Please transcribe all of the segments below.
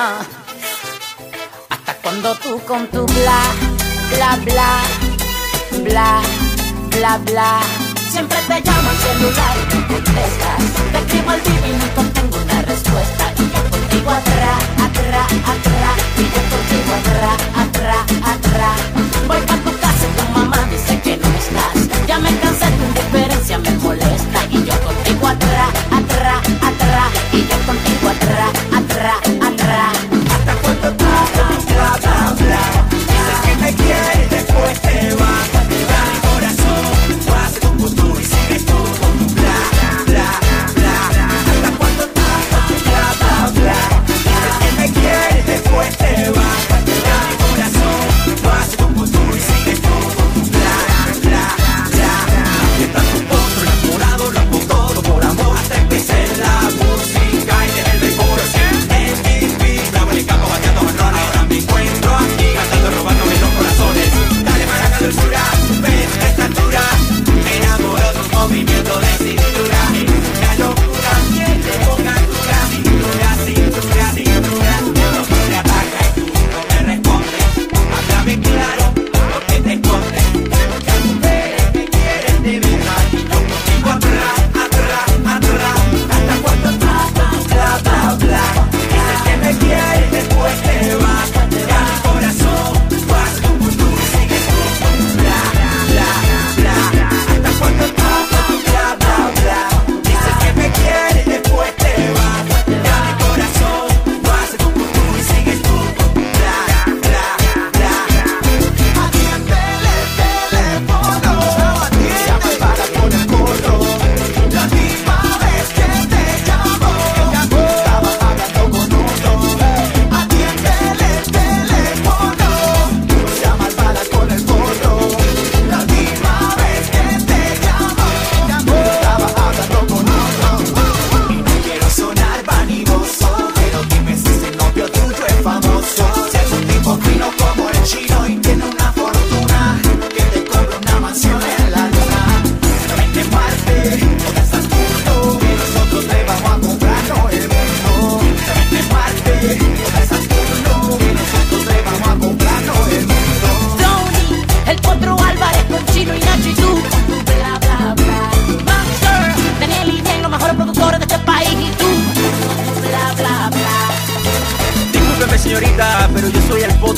Ah. Hasta cuando tú con tu bla, bla, bla, bla, bla, bla. Siempre te llaman celular y tú contestas. Te escribo el divino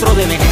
de mejor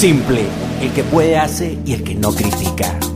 simple, el que puede hace y el que no critica.